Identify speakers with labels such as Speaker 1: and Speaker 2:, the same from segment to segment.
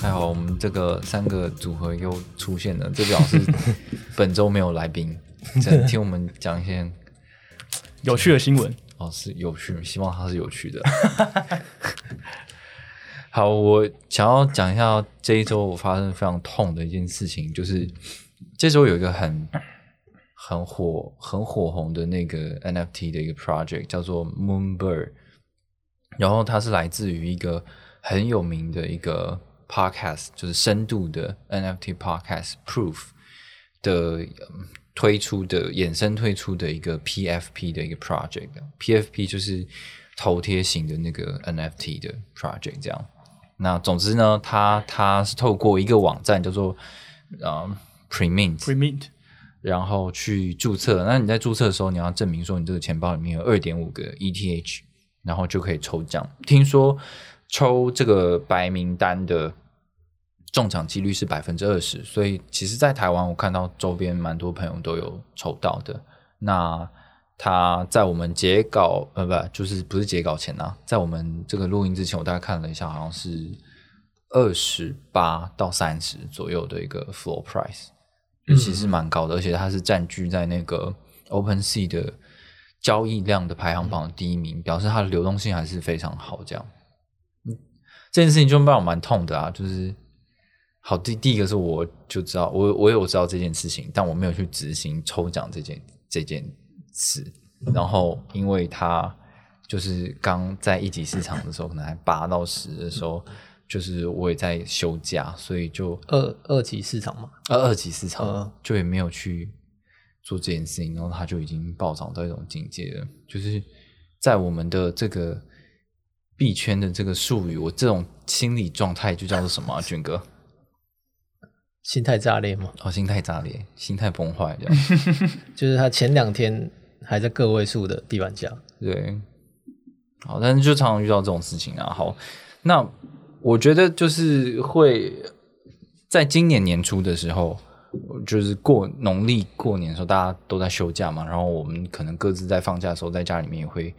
Speaker 1: 还好，我们这个三个组合又出现了，这表示 本周没有来宾，只能听我们讲一些
Speaker 2: 有趣的新闻。
Speaker 1: 哦，是有趣，希望它是有趣的。好，我想要讲一下这一周我发生非常痛的一件事情，就是这周有一个很很火、很火红的那个 NFT 的一个 project，叫做 Moonbird。然后它是来自于一个很有名的一个 podcast，就是深度的 NFT podcast Proof 的推出的衍生推出的一个 PFP 的一个 project。PFP 就是头贴型的那个 NFT 的 project。这样，那总之呢，它它是透过一个网站叫做啊 Premint
Speaker 2: Premint，
Speaker 1: 然后去注册。那你在注册的时候，你要证明说你这个钱包里面有二点五个 ETH。然后就可以抽奖。听说抽这个白名单的中奖几率是百分之二十，所以其实，在台湾我看到周边蛮多朋友都有抽到的。那他在我们截稿呃不就是不是截稿前呢？在我们这个录音之前，我大概看了一下，好像是二十八到三十左右的一个 floor price，其实蛮高的，而且它是占据在那个 Open Sea 的。交易量的排行榜第一名，表示它的流动性还是非常好。这样，嗯，这件事情就让我蛮痛的啊。就是，好，第第一个是我就知道，我我有知道这件事情，但我没有去执行抽奖这件这件事。然后，因为他就是刚在一级市场的时候，可能还八到十的时候，就是我也在休假，所以就
Speaker 3: 二二级市场嘛，
Speaker 1: 二二级市场就也没有去。做这件事情，然后他就已经暴涨到一种境界了。就是在我们的这个币圈的这个术语，我这种心理状态就叫做什么？俊哥，
Speaker 3: 心态炸裂吗？
Speaker 1: 哦，心态炸裂，心态崩坏，这样。
Speaker 3: 就是他前两天还在个位数的地板价，
Speaker 1: 对。好，但是就常常遇到这种事情啊。好，那我觉得就是会在今年年初的时候。就是过农历过年的时候，大家都在休假嘛，然后我们可能各自在放假的时候，在家里面也会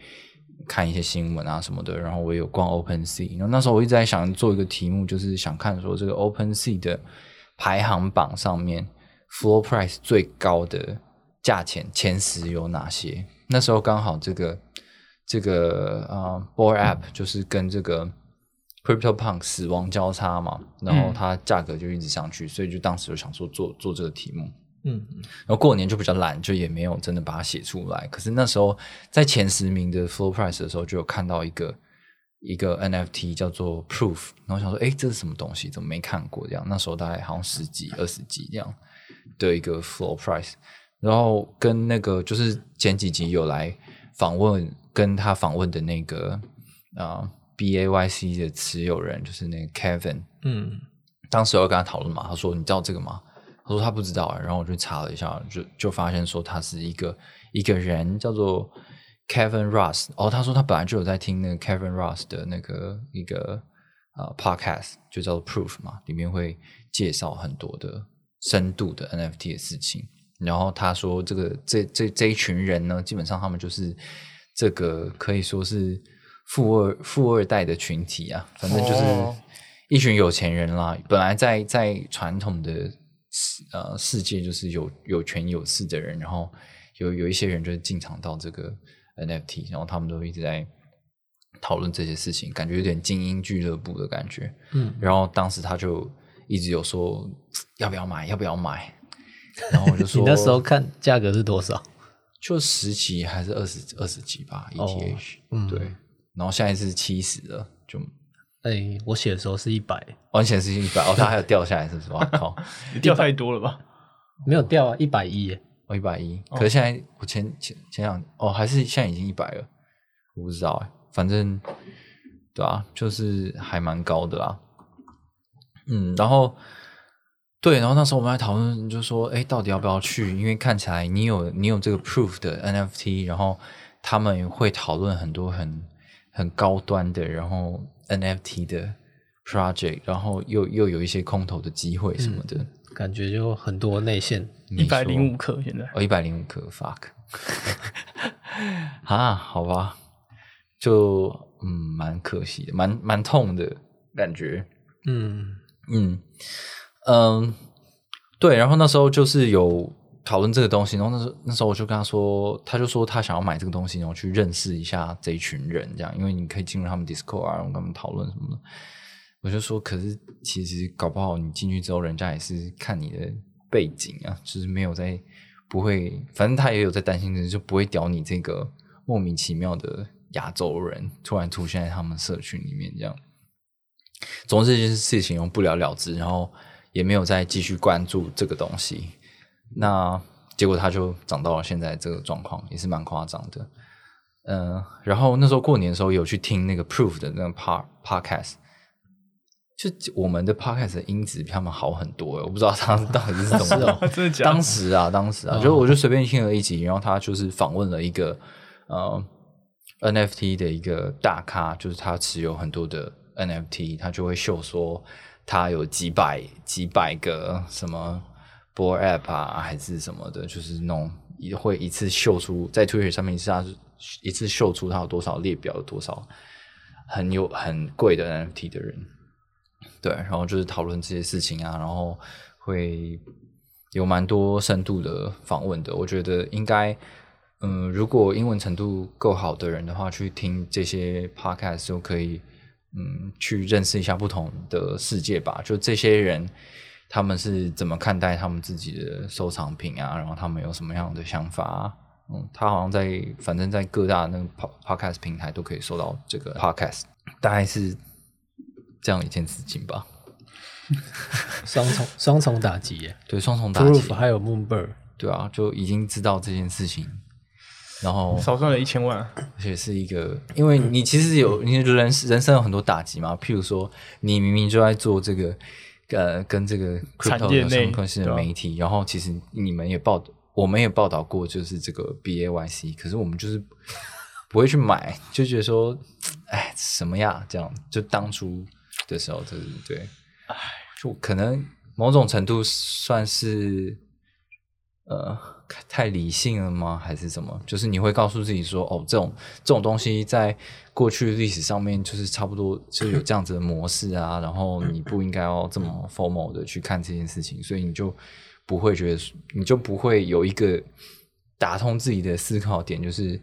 Speaker 1: 看一些新闻啊什么的。然后我有逛 Open Sea，然后那时候我一直在想做一个题目，就是想看说这个 Open Sea 的排行榜上面 Floor Price 最高的价钱前十有哪些。那时候刚好这个这个啊 Board App 就是跟这个。CryptoPunk 死亡交叉嘛，然后它价格就一直上去，所以就当时就想说做做这个题目，嗯，然后过年就比较懒，就也没有真的把它写出来。可是那时候在前十名的 Flow Price 的时候，就有看到一个一个 NFT 叫做 Proof，然后想说，哎，这是什么东西？怎么没看过？这样那时候大概好像十几、二十几这样的一个 Flow Price，然后跟那个就是前几集有来访问，跟他访问的那个啊。B A Y C 的持有人就是那个 Kevin，嗯，当时我跟他讨论嘛，他说你知道这个吗？他说他不知道，然后我就查了一下，就就发现说他是一个一个人叫做 Kevin Ross，哦，他说他本来就有在听那个 Kevin Ross 的那个一个呃 podcast，就叫做 Proof 嘛，里面会介绍很多的深度的 NFT 的事情。然后他说这个这这这一群人呢，基本上他们就是这个可以说是。富二富二代的群体啊，反正就是一群有钱人啦。本来在在传统的呃世界，就是有有权有势的人，然后有有一些人就是进场到这个 NFT，然后他们都一直在讨论这些事情，感觉有点精英俱乐部的感觉。嗯，然后当时他就一直有说要不要买，要不要买，然后我就 说
Speaker 3: 你那时候看价格是多少？
Speaker 1: 就十几还是二十二十几吧？ETH，嗯，对。然后现在是七十了，就
Speaker 3: 哎，我写的时候是一百，
Speaker 1: 完全是一百哦，它还有掉下来，是不是？靠，你
Speaker 2: 掉太多了吧？
Speaker 3: 没有掉啊，一百一，
Speaker 1: 哦，一百一。可是现在我前前前两哦，还是现在已经一百了，我不知道哎，反正对啊，就是还蛮高的啦。嗯，然后对，然后那时候我们还讨论，就说，哎，到底要不要去？因为看起来你有你有这个 proof 的 NFT，然后他们会讨论很多很很高端的，然后 NFT 的 project，然后又又有一些空投的机会什么的。
Speaker 3: 感觉就很多内线，
Speaker 2: 一百零五克现在，
Speaker 1: 哦，一百零五克，fuck，啊，好吧，就嗯，蛮可惜的，蛮蛮痛的感觉，
Speaker 3: 嗯。
Speaker 1: 嗯嗯，对，然后那时候就是有讨论这个东西，然后那时候那时候我就跟他说，他就说他想要买这个东西，然后去认识一下这一群人，这样，因为你可以进入他们 Discord 啊，然后跟他们讨论什么的。我就说，可是其实搞不好你进去之后，人家也是看你的背景啊，就是没有在不会，反正他也有在担心，就不会屌你这个莫名其妙的亚洲人突然出现在他们社群里面这样。总之这件事情不了了之，然后也没有再继续关注这个东西。那结果它就长到了现在这个状况，也是蛮夸张的。嗯，然后那时候过年的时候有去听那个 Proof 的那个 Par Podcast。就我们的 podcast 的音质比他们好很多，我不知道他到底是怎么
Speaker 2: 的。真的假？
Speaker 1: 当时啊，当时啊，就我就随便听了一集，然后他就是访问了一个呃 NFT 的一个大咖，就是他持有很多的 NFT，他就会秀说他有几百几百个什么 board app 啊，还是什么的，就是那种会一次秀出在 Twitter 上面一次一次秀出他有多少列表，有多少很有很贵的 NFT 的人。对，然后就是讨论这些事情啊，然后会有蛮多深度的访问的。我觉得应该，嗯，如果英文程度够好的人的话，去听这些 podcast 就可以，嗯，去认识一下不同的世界吧。就这些人他们是怎么看待他们自己的收藏品啊？然后他们有什么样的想法啊？嗯，他好像在，反正在各大那个 podcast 平台都可以收到这个 podcast，大概是。这样一件事情吧，
Speaker 3: 双重双重打击耶，
Speaker 1: 对，双重打击，
Speaker 3: 还有 Moonbird，
Speaker 1: 对啊，就已经知道这件事情，然后
Speaker 2: 少赚了一千万，
Speaker 1: 而且是一个，因为你其实有你人人生有很多打击嘛，譬如说你明明就在做这个呃跟这个
Speaker 2: 产业内
Speaker 1: 关系的媒体，然后其实你们也报我们也报道过，就是这个 B A Y C，可是我们就是不会去买，就觉得说，哎，什么呀，这样就当初。的时候，对对对，哎，就可能某种程度算是呃太理性了吗？还是什么？就是你会告诉自己说，哦，这种这种东西在过去历史上面就是差不多就有这样子的模式啊，然后你不应该要这么 formal 的去看这件事情，所以你就不会觉得，你就不会有一个打通自己的思考点，就是。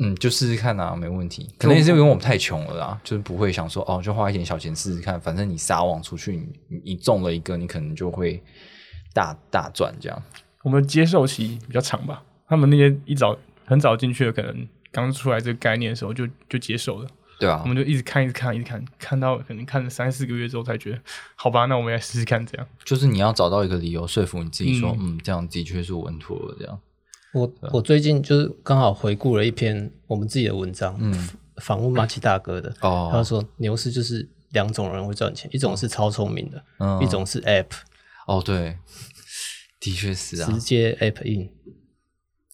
Speaker 1: 嗯，就试试看啊，没问题。可能也是因为我们太穷了啦，就是不会想说哦，就花一点小钱试试看。反正你撒网出去，你你中了一个，你可能就会大大赚这样。
Speaker 2: 我们接受期比较长吧，他们那些一早很早进去的，可能刚出来这个概念的时候就就接受了。
Speaker 1: 对啊，
Speaker 2: 我们就一直看，一直看，一直看，看到可能看了三四个月之后才觉得，好吧，那我们来试试看这样。
Speaker 1: 就是你要找到一个理由说服你自己说，嗯，这样的确是稳妥了这样。
Speaker 3: 我我最近就是刚好回顾了一篇我们自己的文章，嗯，访问马奇大哥的，哦，他说牛市就是两种人会赚钱，一种是超聪明的，嗯，一种是 App，
Speaker 1: 哦，对，的确是啊，
Speaker 3: 直接 App in，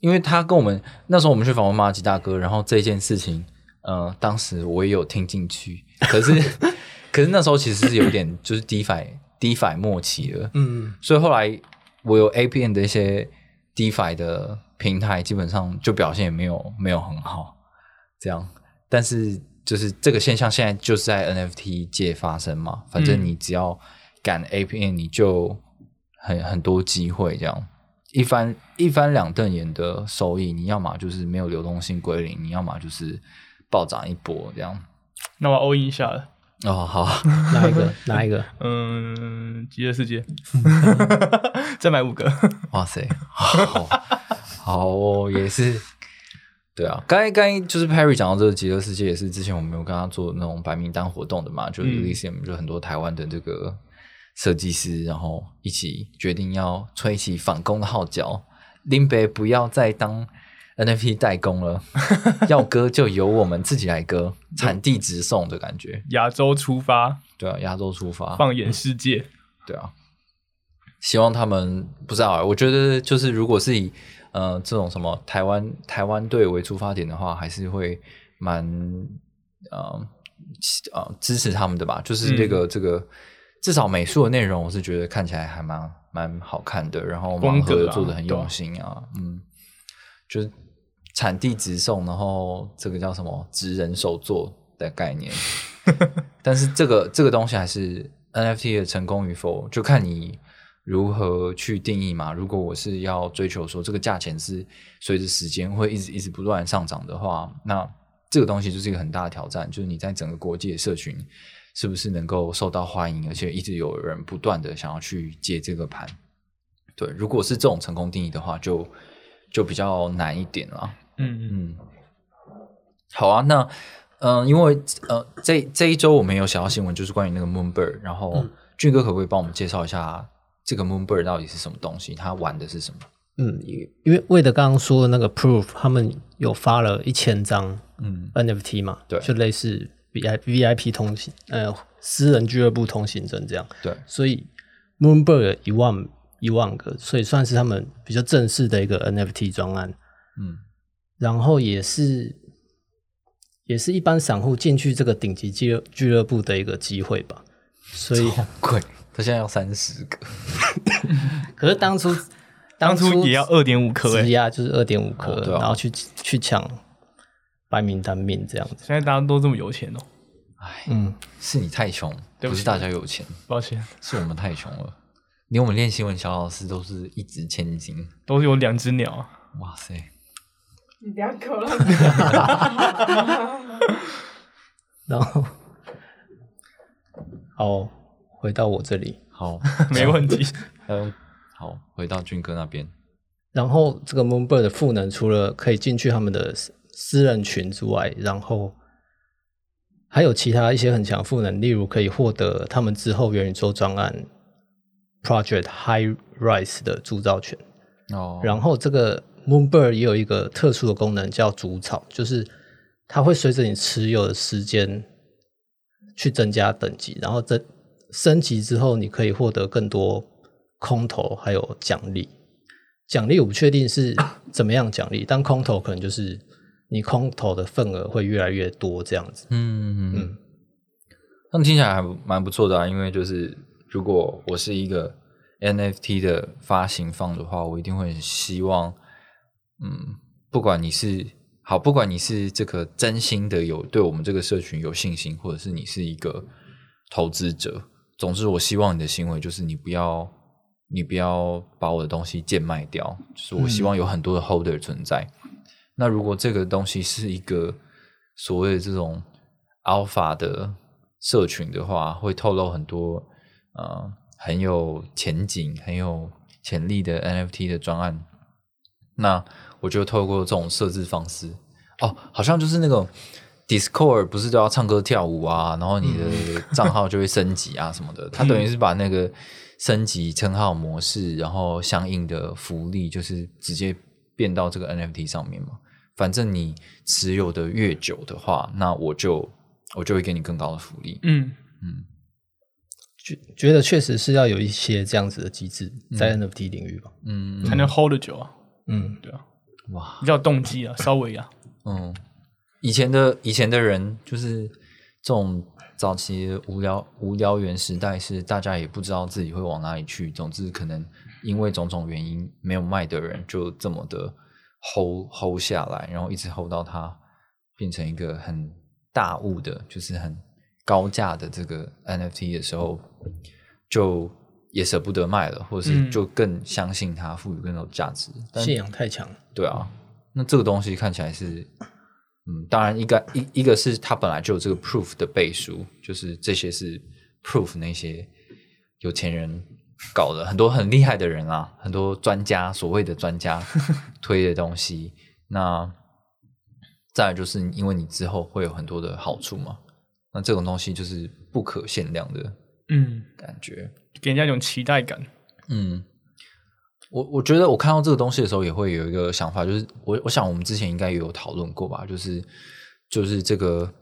Speaker 1: 因为他跟我们那时候我们去访问马吉大哥，然后这件事情，呃，当时我也有听进去，可是 可是那时候其实是有点就是 DeFi DeFi 末期了，嗯，所以后来我有 a p n 的一些 DeFi 的。平台基本上就表现也没有没有很好，这样，但是就是这个现象现在就是在 NFT 界发生嘛，反正你只要敢 A P N，你就很很多机会，这样一翻一翻两瞪眼的收益，你要么就是没有流动性归零，你要么就是暴涨一波这样。
Speaker 2: 那我 all in 一下了。
Speaker 1: 哦，好，
Speaker 3: 哪一个？哪一个？
Speaker 2: 嗯，极乐世界，再买五个。
Speaker 1: 哇塞，好。好哦，也是，对啊，刚刚就是 Perry 讲到这个极乐世界，也是之前我们有跟他做那种白名单活动的嘛，就 Elysium 就很多台湾的这个设计师，然后一起决定要吹起反攻的号角，林北不要再当 NFT 代工了，要割就由我们自己来割，产地直送的感觉。
Speaker 2: 亚洲出发，
Speaker 1: 对啊，亚洲出发，
Speaker 2: 放眼世界，
Speaker 1: 对啊。希望他们不知道，我觉得就是如果是以呃这种什么台湾台湾队为出发点的话，还是会蛮呃呃支持他们的吧。就是这个这个至少美术的内容，我是觉得看起来还蛮蛮好看的，然后盲盒做的很用心啊，嗯，就是产地直送，然后这个叫什么职人手做的概念。但是这个这个东西还是 NFT 的成功与否，就看你。如何去定义嘛？如果我是要追求说这个价钱是随着时间会一直一直不断上涨的话，那这个东西就是一个很大的挑战。就是你在整个国际的社群是不是能够受到欢迎，而且一直有人不断的想要去接这个盘？对，如果是这种成功定义的话，就就比较难一点了。嗯嗯，好啊，那嗯，因为呃，这这一周我们有小道新闻，就是关于那个 Moonbird，然后俊哥可不可以帮我们介绍一下？这个 Moonbird 到底是什么东西？它玩的是什么？
Speaker 3: 嗯，因为为的刚刚说的那个 Proof，他们有发了一千张嗯 NFT 嘛，
Speaker 1: 对，
Speaker 3: 就类似 V I V I P 通行呃私人俱乐部通行证这样，
Speaker 1: 对，
Speaker 3: 所以 Moonbird 一万一万个，所以算是他们比较正式的一个 NFT 专案，嗯，然后也是也是一般散户进去这个顶级俱乐俱乐部的一个机会吧，所以
Speaker 1: 贵。他现在要三十个，
Speaker 3: 可是当初
Speaker 2: 当初也要二点五颗，
Speaker 3: 质押就是二点五颗，然后去去抢白名单面这样子。
Speaker 2: 现在大家都这么有钱哦，
Speaker 1: 哎，嗯，是你太穷，不是大家有钱，
Speaker 2: 抱歉，
Speaker 1: 是我们太穷了。连我们练新闻小老师都是一掷千金，
Speaker 2: 都是有两只鸟。
Speaker 1: 哇塞，
Speaker 4: 你不要口了，
Speaker 3: 然后好。回到我这里，
Speaker 1: 好，
Speaker 2: 没问题。
Speaker 1: 嗯，好，回到军哥那边。
Speaker 3: 然后这个 Moonbird 的赋能，除了可以进去他们的私人群之外，然后还有其他一些很强赋能，例如可以获得他们之后元宇宙专案 Project High Rise 的铸造权。哦。然后这个 Moonbird 也有一个特殊的功能，叫主草，就是它会随着你持有的时间去增加等级，然后增。升级之后，你可以获得更多空投，还有奖励。奖励我不确定是怎么样奖励，但空投可能就是你空投的份额会越来越多这样子。嗯嗯嗯，
Speaker 1: 那听起来还蛮不错的啊。因为就是如果我是一个 NFT 的发行方的话，我一定会希望，嗯，不管你是好，不管你是这个真心的有对我们这个社群有信心，或者是你是一个投资者。总之，我希望你的行为就是你不要，你不要把我的东西贱卖掉。就是我希望有很多的 holder 存在。那如果这个东西是一个所谓的这种 alpha 的社群的话，会透露很多呃很有前景、很有潜力的 NFT 的专案。那我就透过这种设置方式，哦，好像就是那个。Discord 不是都要唱歌跳舞啊，然后你的账号就会升级啊什么的。它等于是把那个升级称号模式，然后相应的福利就是直接变到这个 NFT 上面嘛。反正你持有的越久的话，那我就我就会给你更高的福利。嗯嗯，
Speaker 3: 觉觉得确实是要有一些这样子的机制在 NFT 领域吧。
Speaker 2: 嗯，才能 hold 得久啊。嗯，对啊。哇，比较动机啊，稍微啊。嗯。
Speaker 1: 以前的以前的人就是这种早期无聊无聊原时代，是大家也不知道自己会往哪里去。总之，可能因为种种原因没有卖的人，就这么的 hold hold 下来，然后一直 hold 到它变成一个很大物的，就是很高价的这个 NFT 的时候，就也舍不得卖了，或者是就更相信它，赋予更多价值。
Speaker 3: 信仰太强，
Speaker 1: 对啊，那这个东西看起来是。嗯，当然，一个一一个是它本来就有这个 proof 的背书，就是这些是 proof 那些有钱人搞的，很多很厉害的人啊，很多专家，所谓的专家 推的东西。那再就是因为你之后会有很多的好处嘛，那这种东西就是不可限量的，嗯，感觉
Speaker 2: 给人家一种期待感。
Speaker 1: 嗯，我我觉得我看到这个东西的时候，也会有一个想法，就是我我想我们之前应该也有讨论过吧，就是就是这个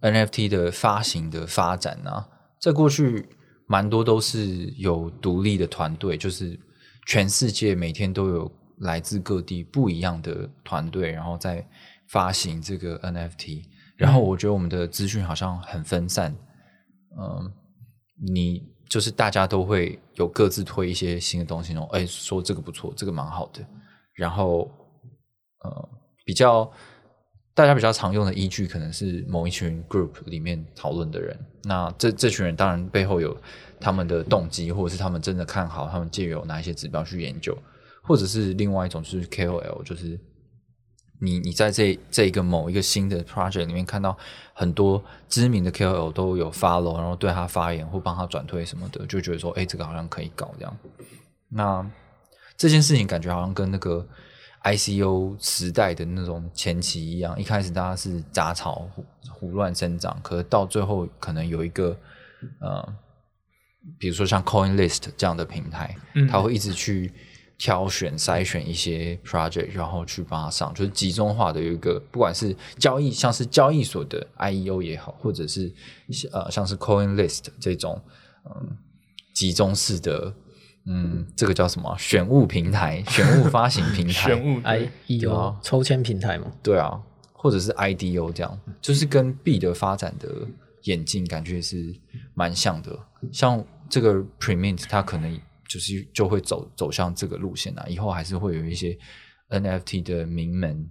Speaker 1: NFT 的发行的发展啊，在过去蛮多都是有独立的团队，就是全世界每天都有来自各地不一样的团队，然后在发行这个 NFT。然后我觉得我们的资讯好像很分散，嗯，你就是大家都会有各自推一些新的东西，然后哎说这个不错，这个蛮好的，然后呃比较大家比较常用的依据可能是某一群 group 里面讨论的人，那这这群人当然背后有他们的动机，或者是他们真的看好，他们借由哪一些指标去研究，或者是另外一种就是 KOL，就是。你你在这这一个某一个新的 project 里面看到很多知名的 KOL 都有 follow，然后对他发言或帮他转推什么的，就觉得说，哎，这个好像可以搞这样。那这件事情感觉好像跟那个 ICO 时代的那种前期一样，一开始大家是杂草胡胡乱生长，可是到最后可能有一个呃，比如说像 CoinList 这样的平台，嗯它会一直去。挑选、筛选一些 project，然后去帮它上，就是集中化的有一个，不管是交易，像是交易所的 IEO 也好，或者是呃像是 Coin List 这种嗯集中式的嗯。这个叫什么？选物平台、选物发行平台、
Speaker 2: 选物
Speaker 3: IEO 抽签平台嘛？
Speaker 1: 对啊，或者是 IDO 这样，就是跟币的发展的演进感觉是蛮像的。像这个 Premint，它可能。就是就会走走向这个路线啊，以后还是会有一些 NFT 的名门、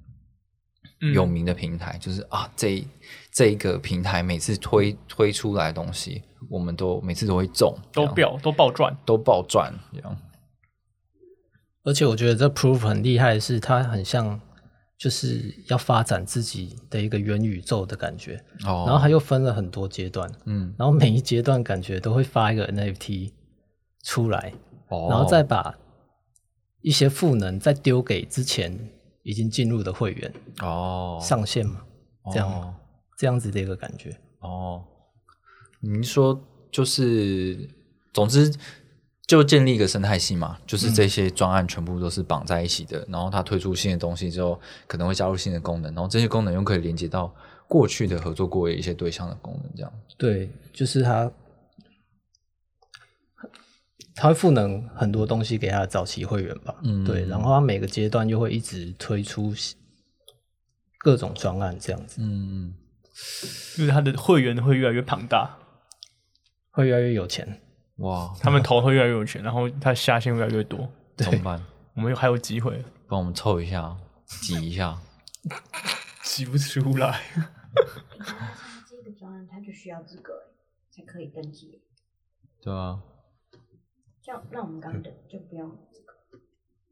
Speaker 1: 有名的平台，就是啊，这这一个平台每次推推出来的东西，我们都每次都会中，
Speaker 2: 都爆都爆赚，
Speaker 1: 都爆赚这样。
Speaker 3: 而且我觉得这 Proof 很厉害，是它很像就是要发展自己的一个元宇宙的感觉，哦，然后它又分了很多阶段，嗯，然后每一阶段感觉都会发一个 NFT 出来。然后再把一些赋能再丢给之前已经进入的会员哦，上线嘛，这样这样子的一个感觉。
Speaker 1: 哦。您说就是，总之就建立一个生态系嘛，就是这些专案全部都是绑在一起的。然后它推出新的东西之后，可能会加入新的功能，然后这些功能又可以连接到过去的合作过的一些对象的功能，这样
Speaker 3: 对，就是它。它会赋能很多东西给他的早期会员吧，嗯，对，然后他每个阶段又会一直推出各种专案这样子，
Speaker 1: 嗯，
Speaker 2: 就是他的会员会越来越庞大，
Speaker 3: 会越来越有钱，
Speaker 1: 哇，
Speaker 2: 他们投会越来越有钱，然后他下线越来越多，
Speaker 1: 怎么办？
Speaker 2: 我们还有机会，
Speaker 1: 帮我们凑一下，挤一下，
Speaker 2: 挤不出来。
Speaker 4: 这个专案他就需要资格才可以登记，
Speaker 1: 对啊。
Speaker 4: 像那我们刚的就不用这个。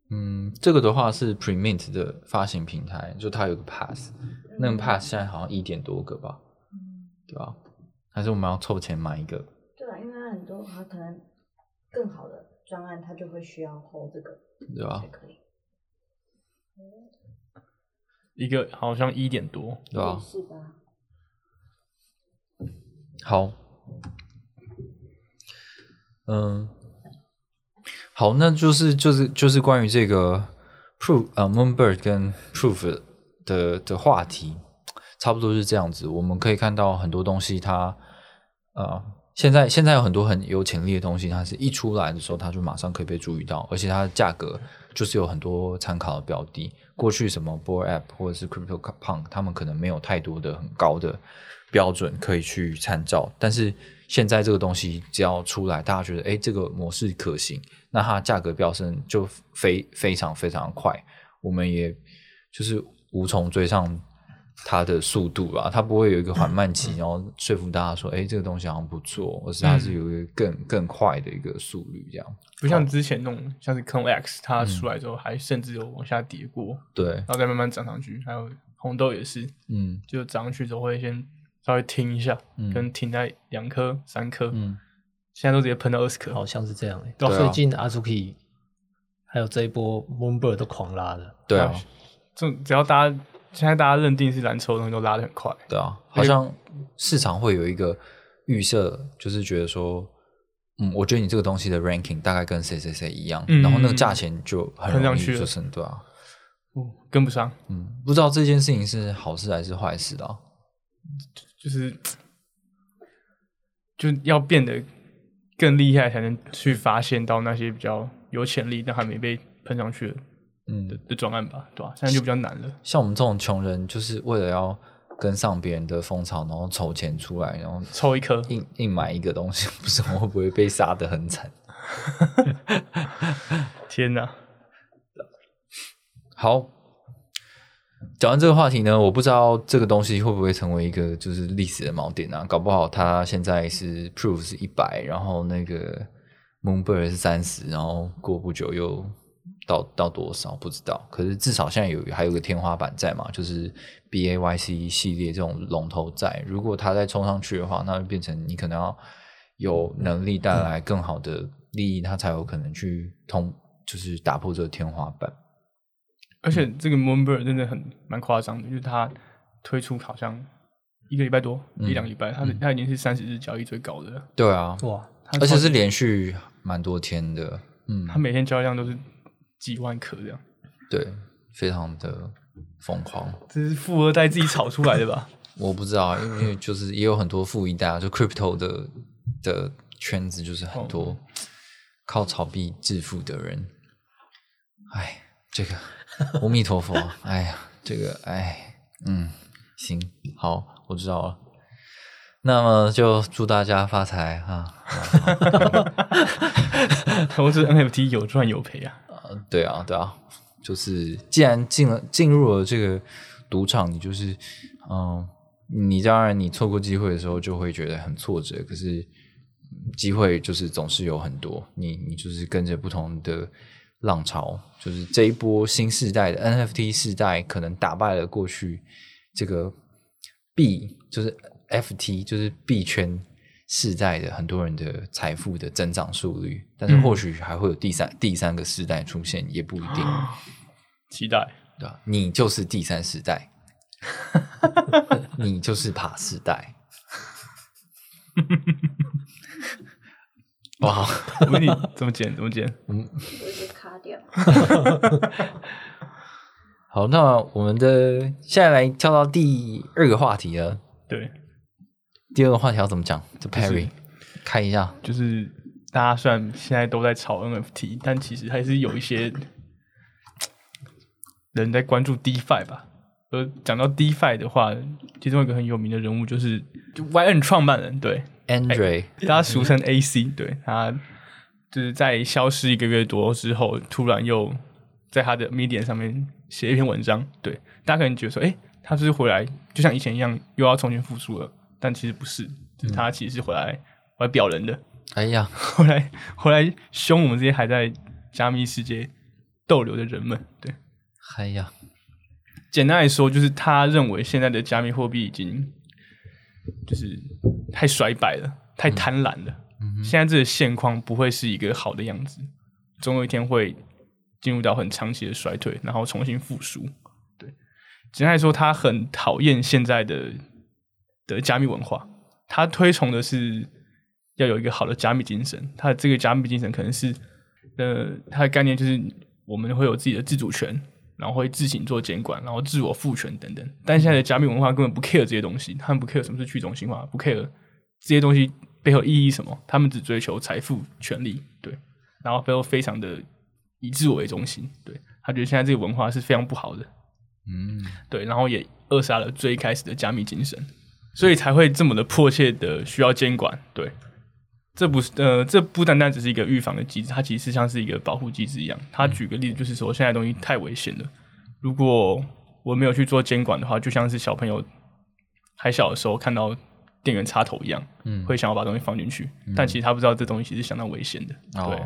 Speaker 1: 嗯，这个的话是 Premint 的发行平台，就它有个 Pass，那个 Pass 现在好像一点多个吧，对吧？还是我们要凑钱买一个？
Speaker 4: 对啊，因为它很多，它可能更好的专案，他就会需要 hold 这个，
Speaker 1: 对吧？
Speaker 4: 才可以。
Speaker 2: 一个好像一点多，
Speaker 1: 对吧？
Speaker 4: 是吧？
Speaker 1: 好，嗯。好，那就是就是就是关于这个 proof 呃 moonbird 跟 proof 的的话题，差不多是这样子。我们可以看到很多东西，它呃现在现在有很多很有潜力的东西，它是一出来的时候，它就马上可以被注意到，而且它的价格就是有很多参考的标的。过去什么 board app 或者是 crypto punk，他们可能没有太多的很高的标准可以去参照，但是现在这个东西只要出来，大家觉得哎这个模式可行。那它价格飙升就非非常非常快，我们也就是无从追上它的速度吧。它不会有一个缓慢期，然后说服大家说：“哎，这个东西好像不错。”而是它是有一个更更快的一个速率，这样。
Speaker 2: 不像之前那种，像是 n X，它出来之后还甚至有往下跌过，
Speaker 1: 对，
Speaker 2: 然后再慢慢涨上去。还有红豆也是，
Speaker 1: 嗯，
Speaker 2: 就涨上去之后会先稍微停一下，跟停在两颗、三颗，
Speaker 1: 嗯。
Speaker 2: 现在都直接喷到二十颗，
Speaker 3: 好像是这样到。最近阿朱 K 还有这一波 Moonbird 都狂拉的。
Speaker 1: 对啊，
Speaker 2: 就只要大家现在大家认定是蓝筹的东西，都拉的很快。
Speaker 1: 对啊，好像市场会有一个预设，就是觉得说嗯，我觉得你这个东西的 ranking 大概跟谁谁谁一样，
Speaker 2: 嗯
Speaker 1: 然后那个价钱就很容易
Speaker 2: 喷上去了
Speaker 1: 就是对啊，
Speaker 2: 哦跟不上，
Speaker 1: 嗯，不知道这件事情是好事还是坏事的、啊。
Speaker 2: 就是就要变得更厉害，才能去发现到那些比较有潜力但还没被喷上去的
Speaker 1: 嗯
Speaker 2: 的，的专案吧，对吧、现在就比较难了。
Speaker 1: 像我们这种穷人，就是为了要跟上别人的风潮，然后筹钱出来，然后
Speaker 2: 抽一颗，
Speaker 1: 硬硬买一个东西，不知道会不会被杀的很惨。
Speaker 2: 天哪！
Speaker 1: 好，讲完这个话题呢，我不知道这个东西会不会成为一个就是历史的锚点啊？搞不好它现在是 proof 是一百，然后那个 Moonbird 是三十，然后过不久又到到多少不知道。可是至少现在有还有个天花板在嘛，就是 B A Y C 系列这种龙头在。如果它再冲上去的话，那就变成你可能要有能力带来更好的利益，它才有可能去通，就是打破这个天花板。
Speaker 2: 而且这个 Moonbird 真的很蛮夸张的，就是它推出好像一个礼拜多，
Speaker 1: 嗯
Speaker 2: 一两礼拜，它的它已经是三十日交易最高的了。
Speaker 1: 对啊，
Speaker 3: 哇，
Speaker 1: 而且是连续蛮多天的，嗯，
Speaker 2: 它每天交易量都是几万颗这样，
Speaker 1: 对，非常的疯狂。
Speaker 2: 这是富二代自己炒出来的吧？
Speaker 1: 我不知道，因为就是也有很多富一代啊，就 crypto 的的圈子，就是很多靠炒币致富的人。哎，这个阿弥陀佛，哎呀，这个哎，嗯，行，好，我知道了。那么就祝大家发财啊！
Speaker 2: 投资 NFT 有赚有赔啊。
Speaker 1: 对啊，对啊，就是既然进了进入了这个赌场，你就是嗯，你当然你错过机会的时候就会觉得很挫折，可是机会就是总是有很多，你你就是跟着不同的浪潮，就是这一波新时代的 NFT 时代，可能打败了过去这个币，就是 FT，就是币圈世代的很多人的财富的增长速率，但是或许还会有第三、第三个世代出现，也不一定，
Speaker 2: 期待，
Speaker 1: 对吧？你就是第三世代，你就是爬世代。哇，
Speaker 2: 我问你怎么剪？怎么剪？
Speaker 4: 我就卡掉。
Speaker 1: 好，那我们的现在来跳到第二个话题了。
Speaker 2: 对，
Speaker 1: 第二个话题要怎么讲？这 Perry 开一下。
Speaker 2: 就是大家虽然现在都在炒 NFT，但其实还是有一些人在关注 DeFi 吧。呃讲到 DeFi 的话，其中一个很有名的人物就是就 YN 创办人，对
Speaker 1: ，Andre，、
Speaker 2: 大家俗称 AC，对他就是在消失一个月多之后，突然又在他的 Medium 上面写一篇文章，对，大家可能觉得说，哎、他是回来就像以前一样又要重新复出了？但其实不是，就是他其实是回来回来表人的，
Speaker 1: 哎呀，
Speaker 2: 回来回来凶我们这些还在加密世界逗留的人们，对。
Speaker 1: 哎呀，
Speaker 2: 简单来说，就是他认为现在的加密货币已经就是太衰败了，太贪婪了。现在这个现况不会是一个好的样子，总有一天会进入到很长期的衰退，然后重新复苏。对，简单来说，他很讨厌现在的的加密文化，他推崇的是要有一个好的加密精神。他的这个加密精神可能是，呃，他的概念就是我们会有自己的自主权，然后会自行做监管，然后自我赋权等等。但现在的加密文化根本不 care 这些东西，他们不 care 什么是去中心化，不 care 这些东西背后意义什么，他们只追求财富、权利，对，然后背后非常的以自我为中心，对。他觉得现在这个文化是非常不好的，
Speaker 1: 嗯，
Speaker 2: 对，然后也扼杀了最开始的加密精神，所以才会这么的迫切的需要监管，对。这不是呃，这不单单只是一个预防的机制，它其实像是一个保护机制一样。他举个例子，就是说现在东西太危险了，如果我没有去做监管的话，就像是小朋友还小的时候看到电源插头一样，
Speaker 1: 嗯
Speaker 2: 会想要把东西放进去，但其实他不知道这东西其实相当危险的。
Speaker 1: 哦
Speaker 2: 对，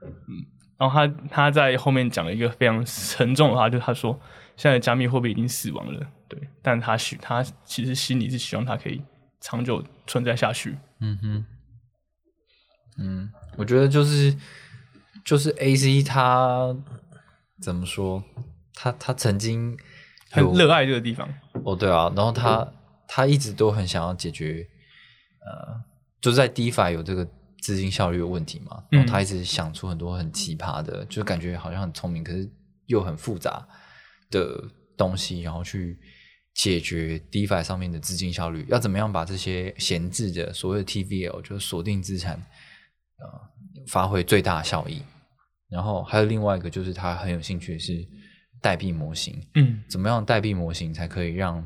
Speaker 2: 嗯，然后他他在后面讲了一个非常沉重的话，就是他说现在加密货币已经死亡了，对，但他希他其实心里是希望它可以长久存在下去。
Speaker 1: 嗯哼，嗯，我觉得就是就是 A C 他怎么说？他他曾经
Speaker 2: 很热爱这个地方，
Speaker 1: 哦，对啊，然后他他一直都很想要解决，呃，就是在 DeFi 有这个资金效率的问题嘛，
Speaker 2: 嗯
Speaker 1: 然后他一直想出很多很奇葩的，就感觉好像很聪明，可是又很复杂的东西，然后去解决 DeFi 上面的资金效率，要怎么样把这些闲置的所谓的 TVL 就是锁定资产，呃，发挥最大效益。然后还有另外一个就是他很有兴趣的是代币模型，
Speaker 2: 嗯
Speaker 1: 怎么样代币模型才可以让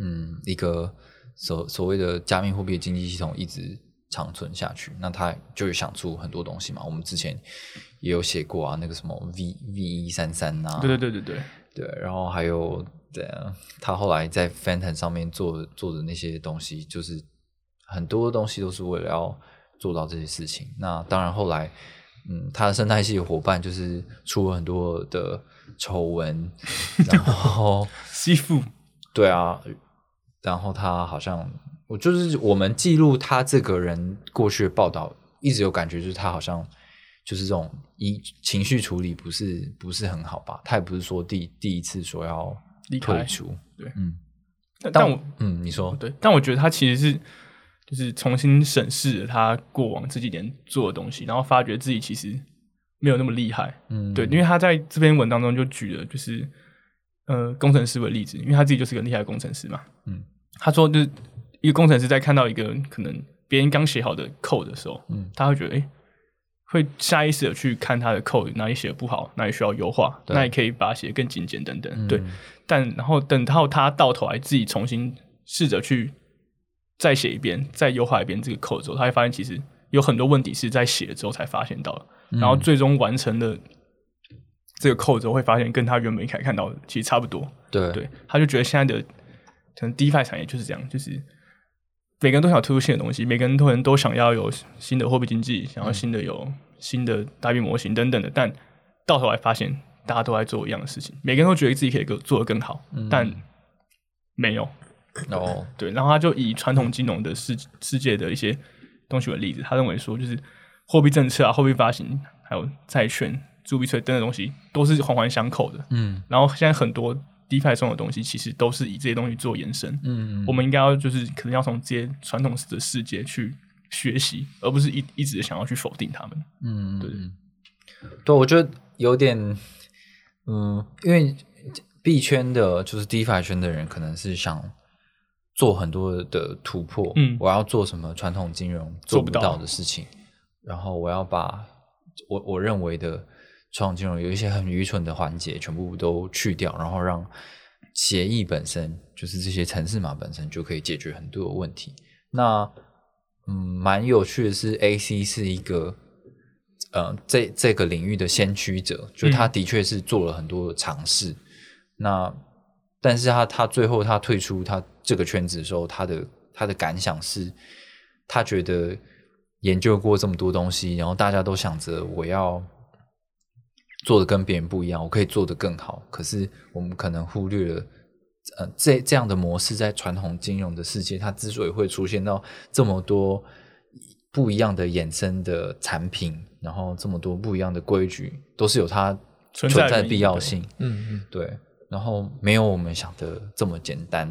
Speaker 1: 嗯一个所所谓的加密货币的经济系统一直长存下去？那他就想出很多东西嘛。我们之前也有写过啊，那个什么 V V 一三三啊，
Speaker 2: 对对对对对，
Speaker 1: 对，然后还有对啊，他后来在 Phantom 上面做做的那些东西，就是很多东西都是为了要做到这些事情。那当然后来，嗯，他的生态系的伙伴就是出了很多的丑闻，然后
Speaker 2: 吸附，
Speaker 1: 对啊，然后他好像我就是我们记录他这个人过去的报道，一直有感觉就是他好像就是这种一情绪处理不是不是很好吧？他也不是说第第一次说要退出，
Speaker 2: 对
Speaker 1: 嗯，
Speaker 2: 但但我
Speaker 1: 嗯，你说
Speaker 2: 对，但我觉得他其实是就是重新审视了他过往这几年做的东西，然后发觉自己其实没有那么厉害。
Speaker 1: 嗯，
Speaker 2: 对，因为他在这篇文当中就举了就是呃工程师为例子，因为他自己就是个厉害的工程师嘛。
Speaker 1: 嗯，
Speaker 2: 他说就是一个工程师在看到一个可能别人刚写好的 code 的时候，
Speaker 1: 嗯，
Speaker 2: 他会觉得诶，会下意识的去看他的 code 哪里写的不好，哪里需要优化，
Speaker 1: 对。
Speaker 2: 那也可以把它写得更精简等等。
Speaker 1: 嗯。
Speaker 2: 对，但然后等到他到头来自己重新试着去再写一遍、再优化一遍这个 code 之后，他会发现其实有很多问题是在写了之后才发现到的，
Speaker 1: 嗯。
Speaker 2: 然后最终完成了这个 code 之后，会发现跟他原本一开始看到的其实差不多。
Speaker 1: 对。
Speaker 2: 对，他就觉得现在的可能 DeFi 产业就是这样，就是每个人都想要推出新的东西，每个人都人都想要有新的货币经济，想要新的有新的大币模型等等的，但到头来发现大家都在做一样的事情，每个人都觉得自己可以更做得更好，但没有。
Speaker 1: 哦，
Speaker 2: 对，然后他就以传统金融的世世界的一些东西为例子，他认为说，就是货币政策啊、货币发行，还有债券、铸币税等等东西，都是环环相扣的。
Speaker 1: 嗯
Speaker 2: 然后现在很多 DeFi 中的东西，其实都是以这些东西做延伸。
Speaker 1: 嗯，
Speaker 2: 我们应该要就是可能要从这些传统的世界去学习，而不是一一直想要去否定他们。
Speaker 1: 嗯，
Speaker 2: 对
Speaker 1: 嗯对，我觉得有点，嗯，因为币圈的，就是 DeFi 圈的人，可能是想做很多的突破，
Speaker 2: 嗯
Speaker 1: 我要做什么传统金融做不
Speaker 2: 到
Speaker 1: 的事情，然后我要把我我认为的传统金融有一些很愚蠢的环节全部都去掉，然后让协议本身，就是这些城市码本身就可以解决很多的问题。那嗯，蛮有趣的是，AC 是一个呃这这个领域的先驱者，就他的确是做了很多的尝试。那但是他他最后他退出他这个圈子的时候，他的他的感想是，他觉得研究过这么多东西，然后大家都想着我要做的跟别人不一样，我可以做的更好。可是我们可能忽略了，呃，这这样的模式在传统金融的世界，它之所以会出现到这么多不一样的衍生的产品，然后这么多不一样的规矩，都是有它
Speaker 2: 存
Speaker 1: 存在的必要性。
Speaker 3: 嗯嗯，
Speaker 1: 对，然后没有我们想的这么简单。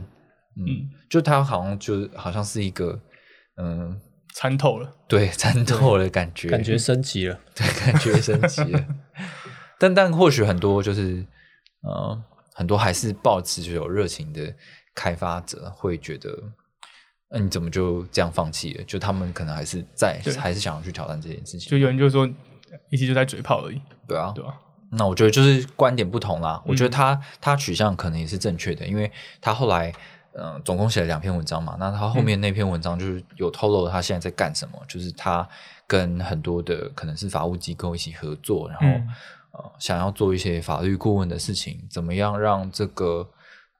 Speaker 1: 嗯，
Speaker 2: 嗯
Speaker 1: 就它好像就好像是一个，嗯，
Speaker 2: 参透了，
Speaker 1: 对，参透了感觉，
Speaker 3: 感觉升级了。
Speaker 1: 对，感觉升级了。但但或许很多就是呃，很多还是抱持着有热情的开发者会觉得，那、你怎么就这样放弃了？就他们可能还是在
Speaker 2: 对
Speaker 1: 还是想要去挑战这件事情。
Speaker 2: 就有人就说一直就在嘴炮而已，
Speaker 1: 对啊，
Speaker 2: 对啊？
Speaker 1: 那我觉得就是观点不同啦。我觉得
Speaker 2: 嗯
Speaker 1: 他他取向可能也是正确的，因为他后来呃总共写了两篇文章嘛。那他后面那篇文章就是有透露他现在在干什么，就是他跟很多的可能是法务机构一起合作，然后、
Speaker 2: 嗯
Speaker 1: 呃想要做一些法律顾问的事情，怎么样让这个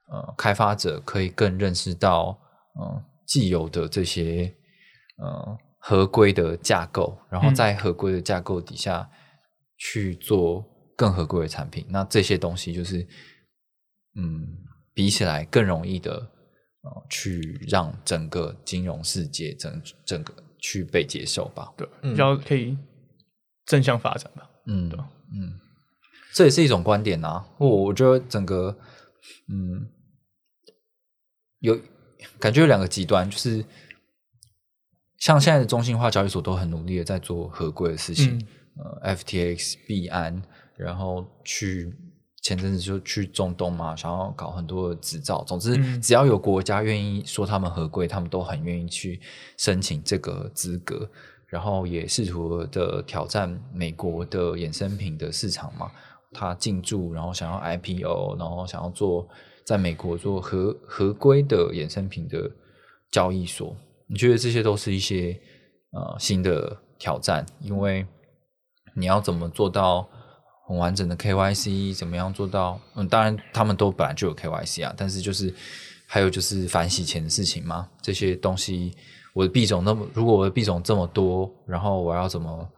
Speaker 1: 呃开发者可以更认识到呃既有的这些呃合规的架构，然后
Speaker 2: 嗯
Speaker 1: 在合规的架构底下去做更合规的产品。那这些东西就是嗯比起来更容易的呃去让整个金融世界整整个去被接受吧。
Speaker 2: 对，
Speaker 3: 嗯
Speaker 2: 比较可以正向发展吧。
Speaker 1: 嗯
Speaker 2: 对
Speaker 1: 嗯，这也是一种观点啊。我我觉得整个嗯有感觉有两个极端，就是像现在的中心化交易所都很努力的在做合规的事情，
Speaker 2: 嗯
Speaker 1: 呃，FTX、币安，然后去前阵子就去中东嘛，想要搞很多的执照。总之，
Speaker 2: 嗯
Speaker 1: 只要有国家愿意说他们合规，他们都很愿意去申请这个资格，然后也试图的挑战美国的衍生品的市场嘛。他进驻，然后想要 IPO，然后想要做在美国做合合规的衍生品的交易所。你觉得这些都是一些呃新的挑战？因为你要怎么做到很完整的 KYC？怎么样做到？嗯，当然他们都本来就有 KYC 啊，但是就是还有就是反洗钱的事情嘛，这些东西我的币种那么，如果我的币种这么多，然后我要怎么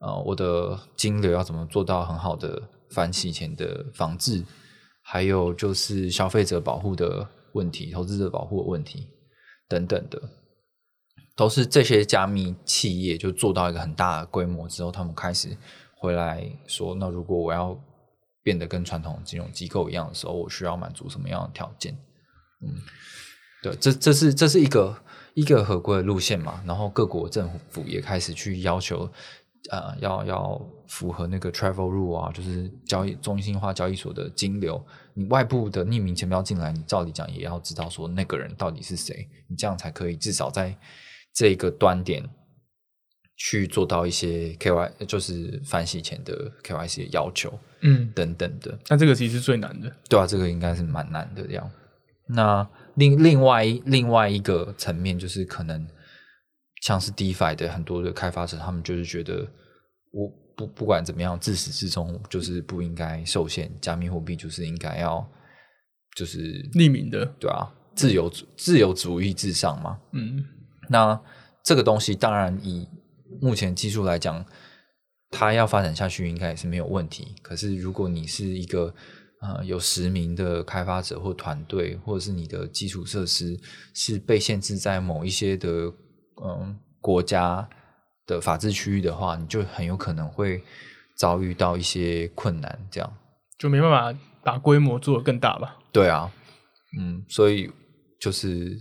Speaker 1: 呃我的金流要怎么做到很好的反洗钱的防治？还有就是消费者保护的问题、投资者保护的问题等等的。都是这些加密企业就做到一个很大的规模之后，他们开始回来说：那如果我要变得跟传统金融机构一样的时候，我需要满足什么样的条件？嗯，对，这这是这是一个一个合规的路线嘛。然后各国政府也开始去要求，呃，要要符合那个 travel rule 啊，就是交易中心化交易所的金流，你外部的匿名钱包进来，你照理讲也要知道说那个人到底是谁，你这样才可以至少在这个端点去做到一些 KY，就是反洗钱的 KYC 的要求
Speaker 2: 嗯，
Speaker 1: 等等的。
Speaker 2: 那这个其实是最难的。
Speaker 1: 对啊，这个应该是蛮难的这样。那另另外另外一个层面就是可能像是 DeFi 的很多的开发者，他们就是觉得我不不管怎么样，自始至终就是不应该受限，加密货币就是应该要就是
Speaker 2: 匿名的，
Speaker 1: 对啊，自由主自由主义至上嘛。
Speaker 2: 嗯，
Speaker 1: 那这个东西当然以目前技术来讲，它要发展下去应该也是没有问题。可是如果你是一个呃有实名的开发者或团队，或者是你的基础设施是被限制在某一些的嗯国家的法治区域的话，你就很有可能会遭遇到一些困难。这样
Speaker 2: 就没办法把规模做得更大吧？
Speaker 1: 对啊，嗯，所以就是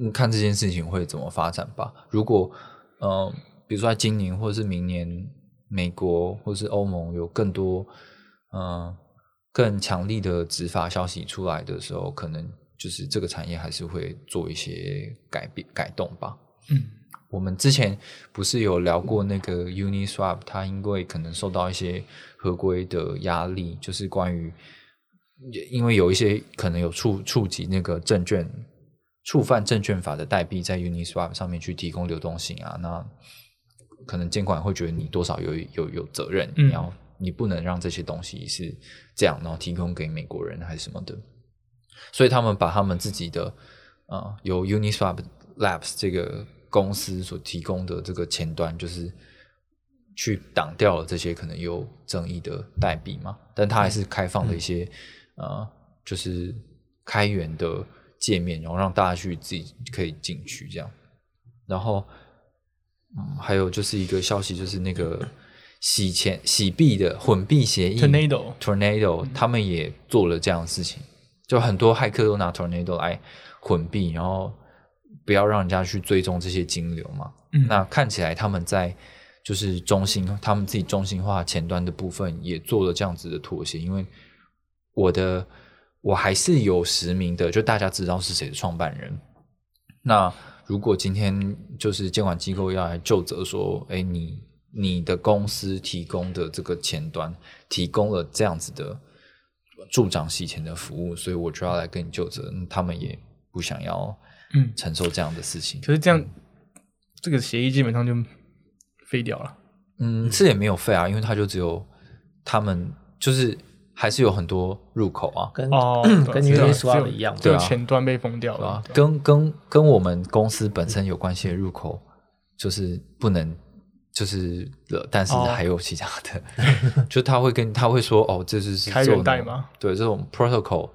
Speaker 1: 嗯，看这件事情会怎么发展吧。如果呃，比如说在今年或者是明年，美国或是欧盟有更多呃更强力的执法消息出来的时候，可能就是这个产业还是会做一些改变改动吧。
Speaker 2: 嗯，
Speaker 1: 我们之前不是有聊过那个 Uniswap，它因为可能受到一些合规的压力，就是关于因为有一些可能有触触及那个证券触犯证券法的代币在 Uniswap 上面去提供流动性啊，那可能监管会觉得你多少有有有责任，
Speaker 2: 嗯。
Speaker 1: 你要你不能让这些东西是这样，然后提供给美国人还是什么的，所以他们把他们自己的呃由 Uniswap Labs 这个公司所提供的这个前端，就是去挡掉了这些可能有争议的代币嘛，但它还是开放了一些、呃，就是开源的界面，然后让大家去自己可以进去这样。然后，嗯，还有就是一个消息，就是那个洗钱洗币的混币协议
Speaker 2: Tornado
Speaker 1: Tornado，他们也做了这样的事情，就很多骇客都拿 Tornado 来混币，然后不要让人家去追踪这些金流嘛。
Speaker 2: 嗯
Speaker 1: 那看起来他们在就是中心，他们自己中心化前端的部分也做了这样子的妥协，因为我的我还是有实名的，就大家知道是谁的创办人。那如果今天就是监管机构要来就责说，哎，你你的公司提供的这个前端提供了这样子的助长洗钱的服务，所以我就要来跟你就责。嗯他们也不想要
Speaker 2: 嗯
Speaker 1: 承受这样的事情。
Speaker 2: 可是这样，这个协议基本上就废掉了。
Speaker 1: 嗯，这也没有废啊，因为它就只有他们就是还是有很多入口啊，
Speaker 3: 跟
Speaker 2: 哦
Speaker 3: 跟
Speaker 2: 对啊
Speaker 3: Uniswap 一样嘛
Speaker 2: 只有
Speaker 1: 对啊
Speaker 2: 前端被封掉
Speaker 1: 对吧
Speaker 2: 了。？
Speaker 1: 跟跟跟我们公司本身有关系的入口，就是不能就是了，但是
Speaker 2: 哦
Speaker 1: 还有其他的，就他会跟他会说哦，这就是
Speaker 2: 开源代码
Speaker 1: 对这种 protocol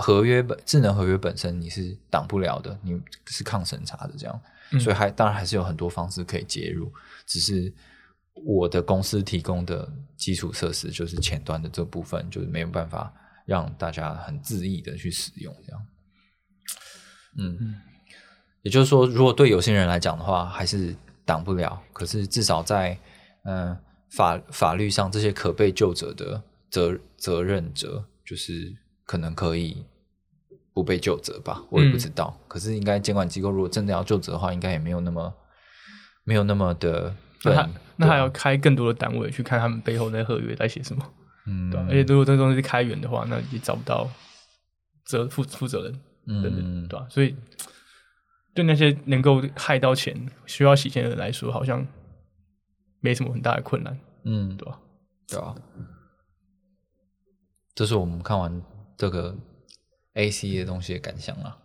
Speaker 1: 合约本智能合约本身你是挡不了的，你是抗审查的这样，
Speaker 2: 嗯
Speaker 1: 所以还当然还是有很多方式可以介入，只是我的公司提供的基础设施就是前端的这部分，就是没有办法让大家很恣意的去使用这样。嗯，也就是说，如果对有些人来讲的话，还是挡不了。可是至少在嗯、法法律上，这些可被救者的责责任者，就是可能可以不被救责吧，我也不知道。可是应该监管机构如果真的要救责的话，应该也没有那么没有那么的
Speaker 2: 那
Speaker 1: 他
Speaker 2: 那还
Speaker 1: 对啊
Speaker 2: 要开更多的单位去看他们背后那合约在写什么，
Speaker 1: 嗯。
Speaker 2: 对吧、而且如果这东西是开源的话，那也找不到责负负责人等等，
Speaker 1: 嗯
Speaker 2: 对吧、所以对那些能够害到钱、需要洗钱的人来说，好像没什么很大的困难，
Speaker 1: 嗯。
Speaker 2: 对吧、
Speaker 1: 对啊，这是我们看完这个 A C 的东西的感想啊。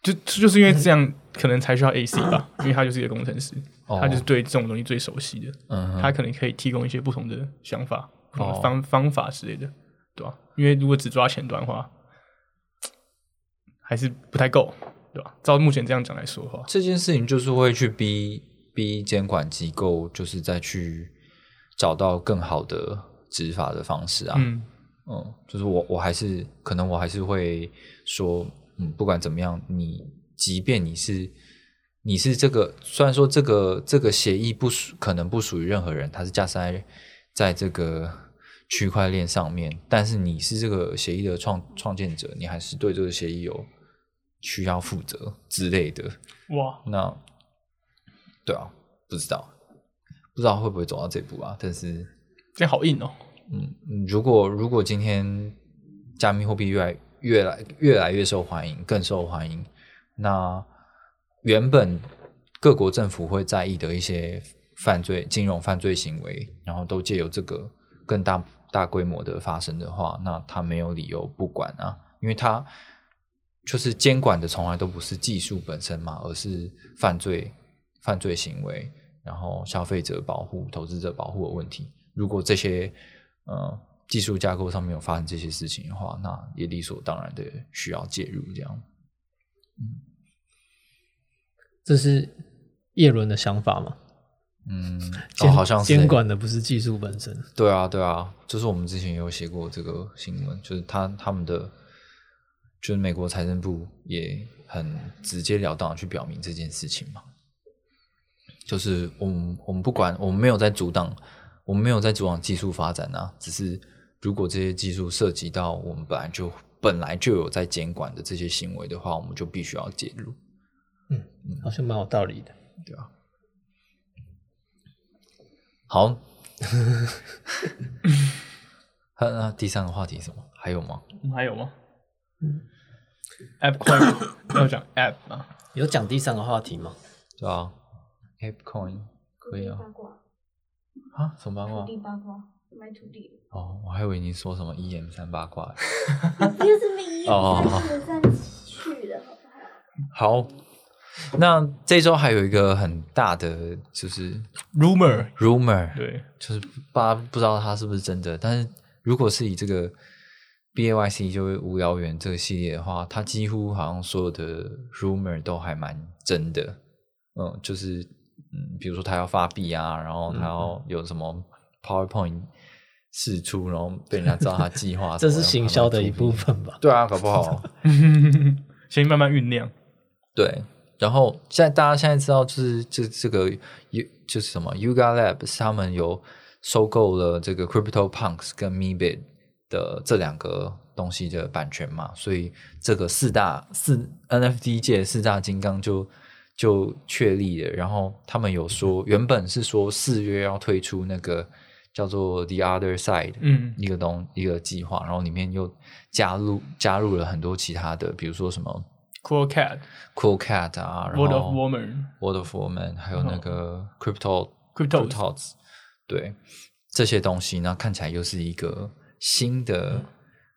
Speaker 2: 就就是因为这样，可能才需要 AC 吧，因为他就是一个工程师，
Speaker 1: 哦
Speaker 2: 他就是对这种东西最熟悉的，
Speaker 1: 嗯哼，
Speaker 2: 他可能可以提供一些不同的想法、不同的
Speaker 1: 哦
Speaker 2: 方、方法之类的，对吧、因为如果只抓前端的话，还是不太够，对吧？照目前这样讲来说的话，
Speaker 1: 这件事情就是会去逼逼监管机构，就是再去找到更好的执法的方式啊。
Speaker 2: 嗯，
Speaker 1: 嗯，就是我我还是可能我还是会说，嗯，不管怎么样，你即便你是你是这个，虽然说这个这个协议不属可能不属于任何人，它是架设在在这个区块链上面，但是你是这个协议的创创建者，你还是对这个协议有需要负责之类的。
Speaker 2: 哇，
Speaker 1: 那对啊，不知道不知道会不会走到这步啊？但是
Speaker 2: 这样好硬哦。
Speaker 1: 嗯，如果如果今天加密货币越来越来越来越受欢迎，更受欢迎，那原本各国政府会在意的一些犯罪、金融犯罪行为，然后都借由这个更大大规模的发生的话，那他没有理由不管啊，因为他就是监管的从来都不是技术本身嘛，而是犯罪犯罪行为，然后消费者保护、投资者保护的问题。如果这些呃技术架构上面有发生这些事情的话，那也理所当然的需要介入。这样，
Speaker 3: 这是叶伦的想法吗？
Speaker 1: 嗯，哦、好像是
Speaker 3: 监管的不是技术本身。
Speaker 1: 对啊，对啊，就是我们之前也有写过这个新闻，就是他他们的，就是美国财政部也很直截了当的去表明这件事情嘛，就是我们我们不管，我们没有在阻挡，我们没有在阻挡技术发展啊，只是如果这些技术涉及到我们本来就本来就有在监管的这些行为的话，我们就必须要介入。
Speaker 3: 嗯好像蛮有道理的。
Speaker 1: 对啊。好，那那第三个话题是什么？还有吗？
Speaker 2: 嗯还有吗嗯？App Coin 要讲 App 吗？
Speaker 3: 有讲第三个话题吗？
Speaker 1: 对啊，App Coin 可以啊啊，什么八卦
Speaker 4: 土？地八卦，买土地。
Speaker 1: 哦，我还以为你说什么 EM 三八卦。
Speaker 4: 不是 三三去的，好不好？
Speaker 1: 好，那这周还有一个很大的就是 Rumor，rumor，
Speaker 2: 对，
Speaker 1: 就是大家不知道它是不是真的，但是如果是以这个 B A Y C 就是无聊猿这个系列的话，它几乎好像所有的 rumor 都还蛮真的，嗯，就是嗯，比如说他要发币啊，然后他要有什么 PowerPoint 释出，然后被人家知道他计划，
Speaker 3: 这是行销的一部分吧？
Speaker 1: 对啊，搞不好
Speaker 2: 先慢慢酝酿。
Speaker 1: 对，然后现在大家现在知道，就是这这个 U 就是什么 Yuga Labs，他们有收购了这个 Crypto Punks 跟 Meebit 的这两个东西的版权嘛，所以这个四大四 NFT 界四大金刚就就确立了。然后他们有说，原本是说四月要推出那个叫做 The Other Side，
Speaker 2: 嗯
Speaker 1: 一个东一个计划，然后里面又加入加入了很多其他的，比如说什么。
Speaker 2: Cool Cat、
Speaker 1: Cool Cat 啊，然后
Speaker 2: World of Woman、
Speaker 1: World of Woman，还有那个 Crypto
Speaker 2: Cryptos
Speaker 1: Cryptos，对这些东西呢，看起来又是一个新的